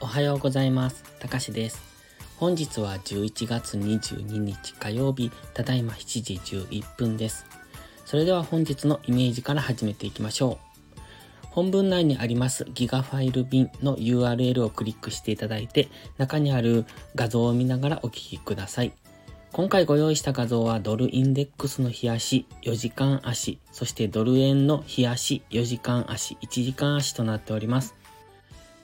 おはようございます。たかしです。本日は11月22日火曜日、ただいま7時11分です。それでは本日のイメージから始めていきましょう。本文内にありますギガファイル便の URL をクリックしていただいて、中にある画像を見ながらお聞きください。今回ご用意した画像はドルインデックスの日足4時間足、そしてドル円の日足4時間足、1時間足となっております。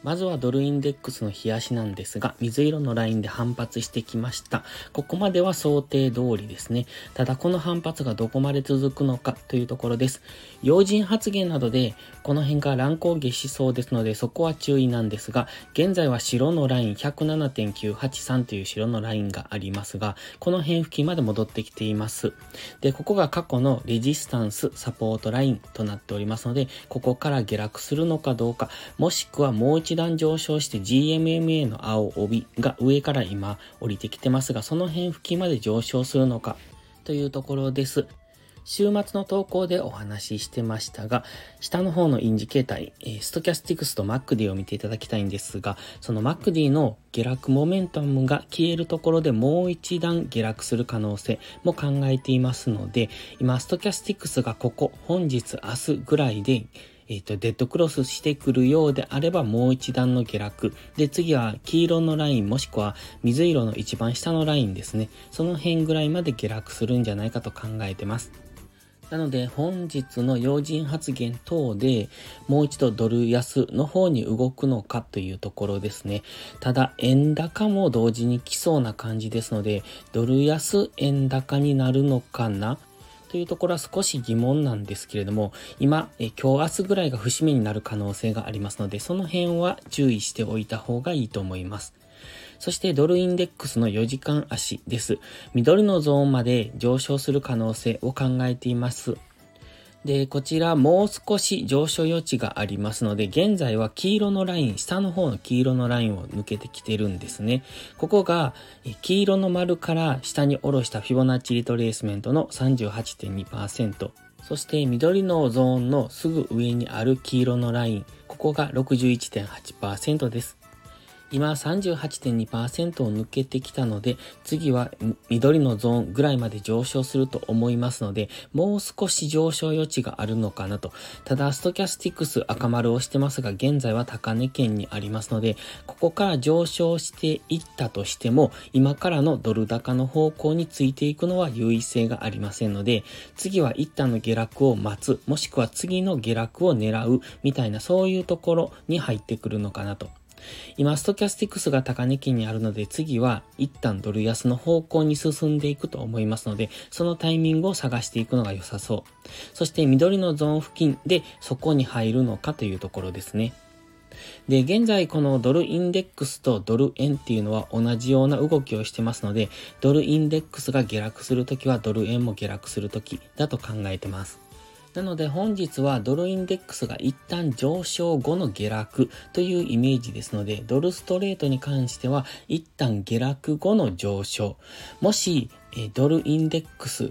まずはドルインデックスの日足なんですが、水色のラインで反発してきました。ここまでは想定通りですね。ただこの反発がどこまで続くのかというところです。要人発言などでこの辺が乱高下しそうですのでそこは注意なんですが、現在は白のライン107.983という白のラインがありますが、この辺付近まで戻ってきています。で、ここが過去のレジスタンスサポートラインとなっておりますので、ここから下落するのかどうか、もしくはもう一度段上昇して GMMA の青帯が上から今降りてきてますが、その辺付近まで上昇するのか？というところです。週末の投稿でお話ししてましたが、下の方のインジケーター、えストキャスティクスと MacD を見ていただきたいんですが、その MacD の下落モメンタムが消えるところでもう一段下落する可能性も考えていますので、今、ストキャスティクスがここ、本日、明日ぐらいで、えっ、と、デッドクロスしてくるようであればもう一段の下落。で、次は黄色のラインもしくは水色の一番下のラインですね。その辺ぐらいまで下落するんじゃないかと考えてます。なので本日の要人発言等でもう一度ドル安の方に動くのかというところですね。ただ円高も同時に来そうな感じですのでドル安円高になるのかなというところは少し疑問なんですけれども、今、え今日明日ぐらいが節目になる可能性がありますので、その辺は注意しておいた方がいいと思います。そしてドルインデックスの4時間足です。緑のゾーンまで上昇する可能性を考えています。で、こちらもう少し上昇余地がありますので、現在は黄色のライン、下の方の黄色のラインを抜けてきてるんですね。ここが黄色の丸から下に下ろしたフィボナッチリトレースメントの38.2%。そして緑のゾーンのすぐ上にある黄色のライン、ここが61.8%です。今38.2%を抜けてきたので、次は緑のゾーンぐらいまで上昇すると思いますので、もう少し上昇余地があるのかなと。ただ、ストキャスティクス赤丸をしてますが、現在は高値圏にありますので、ここから上昇していったとしても、今からのドル高の方向についていくのは優位性がありませんので、次は一旦の下落を待つ、もしくは次の下落を狙う、みたいなそういうところに入ってくるのかなと。今、ストキャスティクスが高値圏にあるので、次は一旦ドル安の方向に進んでいくと思いますので、そのタイミングを探していくのが良さそう。そして緑のゾーン付近でそこに入るのかというところですね。で、現在このドルインデックスとドル円っていうのは同じような動きをしてますので、ドルインデックスが下落するときはドル円も下落するときだと考えてます。なので本日はドルインデックスが一旦上昇後の下落というイメージですので、ドルストレートに関しては一旦下落後の上昇。もし、ドルインデックス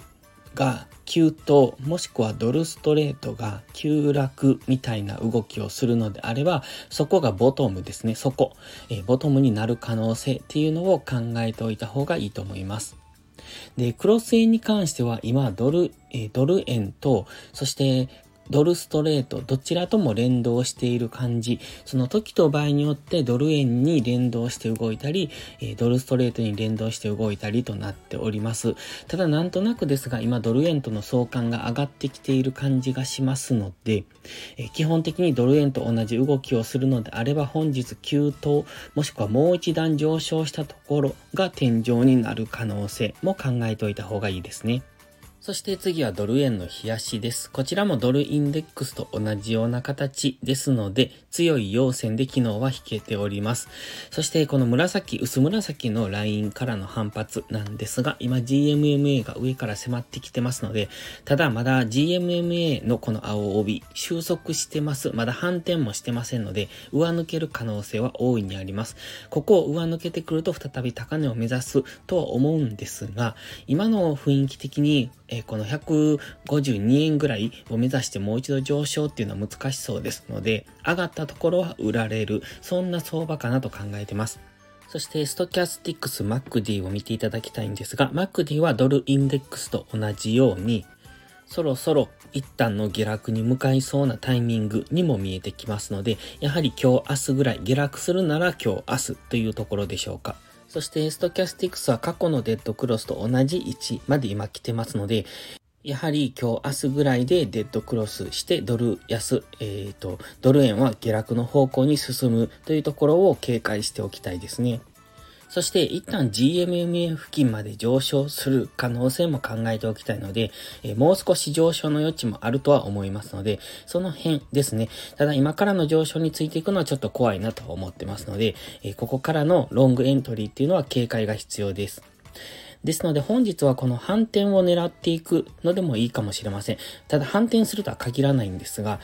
が急騰、もしくはドルストレートが急落みたいな動きをするのであれば、そこがボトムですね。そこ、えボトムになる可能性っていうのを考えておいた方がいいと思います。で、クロス円に関しては今ドル、えドル円と、そしてドルストレート、どちらとも連動している感じ。その時と場合によってドル円に連動して動いたり、えドルストレートに連動して動いたりとなっております。ただなんとなくですが、今ドル円との相関が上がってきている感じがしますので、え基本的にドル円と同じ動きをするのであれば本日急騰、もしくはもう一段上昇したところが天井になる可能性も考えておいた方がいいですね。そして次はドル円の冷やしです。こちらもドルインデックスと同じような形ですので、強い陽線で昨日は引けております。そしてこの紫、薄紫のラインからの反発なんですが、今 GMMA が上から迫ってきてますので、ただまだ GMMA のこの青帯、収束してます。まだ反転もしてませんので、上抜ける可能性は大いにあります。ここを上抜けてくると再び高値を目指すとは思うんですが、今の雰囲気的に、えー、この152円ぐらいを目指してもう一度上昇っていうのは難しそうですので、上がったところは売られる、そんな相場かなと考えてます。そして、ストキャスティックス MacD を見ていただきたいんですが、MacD はドルインデックスと同じように、そろそろ一旦の下落に向かいそうなタイミングにも見えてきますので、やはり今日明日ぐらい下落するなら今日明日というところでしょうか。そしてストキャスティクスは過去のデッドクロスと同じ位置まで今来てますので、やはり今日明日ぐらいでデッドクロスしてドル安、えっ、ー、と、ドル円は下落の方向に進むというところを警戒しておきたいですね。そして一旦 GMMA 付近まで上昇する可能性も考えておきたいので、えもう少し上昇の余地もあるとは思いますので、その辺ですね。ただ今からの上昇についていくのはちょっと怖いなと思ってますので、えここからのロングエントリーっていうのは警戒が必要です。ですので本日はこの反転を狙っていくのでもいいかもしれません。ただ反転するとは限らないんですが、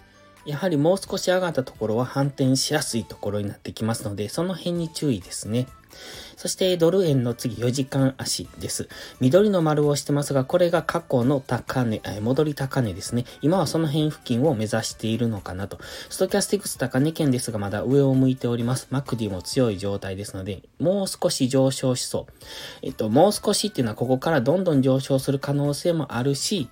やはりもう少し上がったところは反転しやすいところになってきますので、その辺に注意ですね。そしてドル円の次4時間足です。緑の丸をしてますが、これが過去の高値、戻り高値ですね。今はその辺付近を目指しているのかなと。ストキャスティクス高値圏ですが、まだ上を向いております。マクディも強い状態ですので、もう少し上昇しそう。えっと、もう少しっていうのはここからどんどん上昇する可能性もあるし、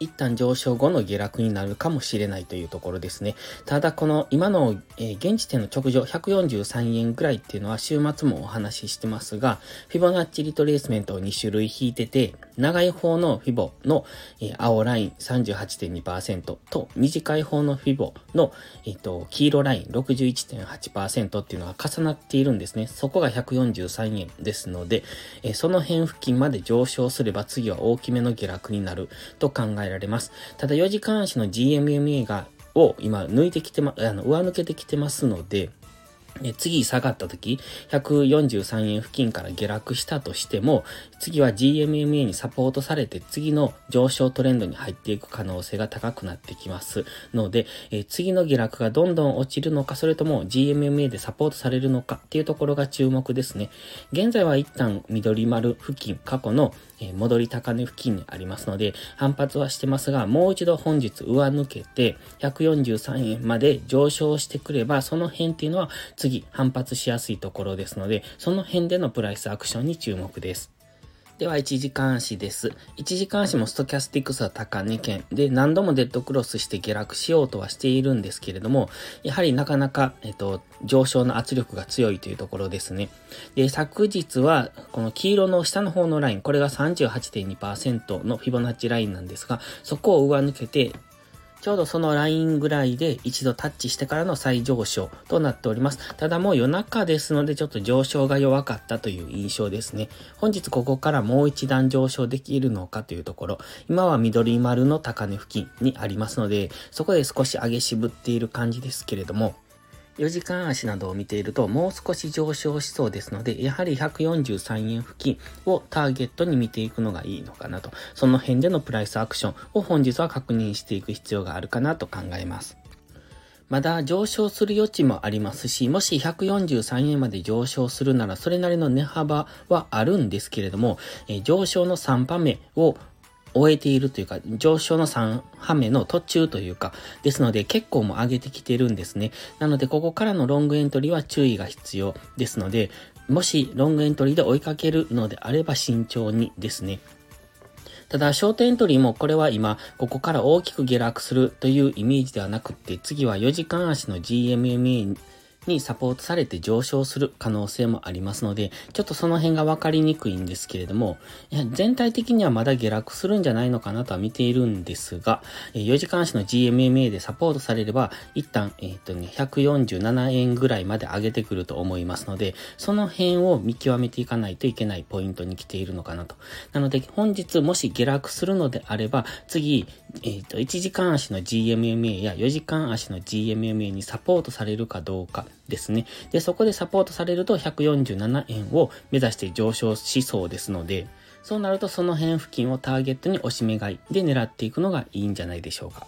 一旦上昇後の下落になるかもしれないというところですね。ただこの今の、えー、現時点の直上143円ぐらいっていうのは週末もお話ししてますが、フィボナッチリトレースメントを2種類引いてて、長い方のフィボの、えー、青ライン38.2%と短い方のフィボの、えーと、黄色ライン61.8%っていうのが重なっているんですね。そこが143円ですので、えー、その辺付近まで上昇すれば次は大きめの下落になると考えられます。ただ4時間足の GMMA が、を今抜いてきてま、あの、上抜けてきてますので、次下がった時、143円付近から下落したとしても、次は GMMA にサポートされて次の上昇トレンドに入っていく可能性が高くなってきますので、え次の下落がどんどん落ちるのか、それとも GMMA でサポートされるのかっていうところが注目ですね。現在は一旦緑丸付近、過去のえ戻り高値付近にありますので、反発はしてますが、もう一度本日上抜けて、143円まで上昇してくれば、その辺っていうのは次反発しやすいところですので、その辺でのプライスアクションに注目です。では、1時間足です。1時間足もストキャスティクスは高2件で何度もデッドクロスして下落しようとはしているんですけれども、やはりなかなか、えっと、上昇の圧力が強いというところですね。で、昨日は、この黄色の下の方のライン、これが38.2%のフィボナッチラインなんですが、そこを上抜けて、ちょうどそのラインぐらいで一度タッチしてからの再上昇となっております。ただもう夜中ですのでちょっと上昇が弱かったという印象ですね。本日ここからもう一段上昇できるのかというところ、今は緑丸の高値付近にありますので、そこで少し上げ渋っている感じですけれども、4時間足などを見ているともう少し上昇しそうですので、やはり143円付近をターゲットに見ていくのがいいのかなと。その辺でのプライスアクションを本日は確認していく必要があるかなと考えます。まだ上昇する余地もありますし、もし143円まで上昇するならそれなりの値幅はあるんですけれども、上昇の3番目を終えているというか、上昇の3波目の途中というか、ですので結構も上げてきてるんですね。なので、ここからのロングエントリーは注意が必要ですので、もしロングエントリーで追いかけるのであれば慎重にですね。ただ、ショートエントリーもこれは今、ここから大きく下落するというイメージではなくって、次は4時間足の GMMA にサポートされて上昇する可能性もありますので、ちょっとその辺がわかりにくいんですけれども、全体的にはまだ下落するんじゃないのかなとは見ているんですが、4時間足の GMMA でサポートされれば、一旦、えっ、とね、147円ぐらいまで上げてくると思いますので、その辺を見極めていかないといけないポイントに来ているのかなと。なので、本日もし下落するのであれば、次、えっ、ー、と、1時間足の GMMA や4時間足の GMMA にサポートされるかどうかですね。で、そこでサポートされると147円を目指して上昇しそうですので、そうなるとその辺付近をターゲットに押し目買いで狙っていくのがいいんじゃないでしょうか。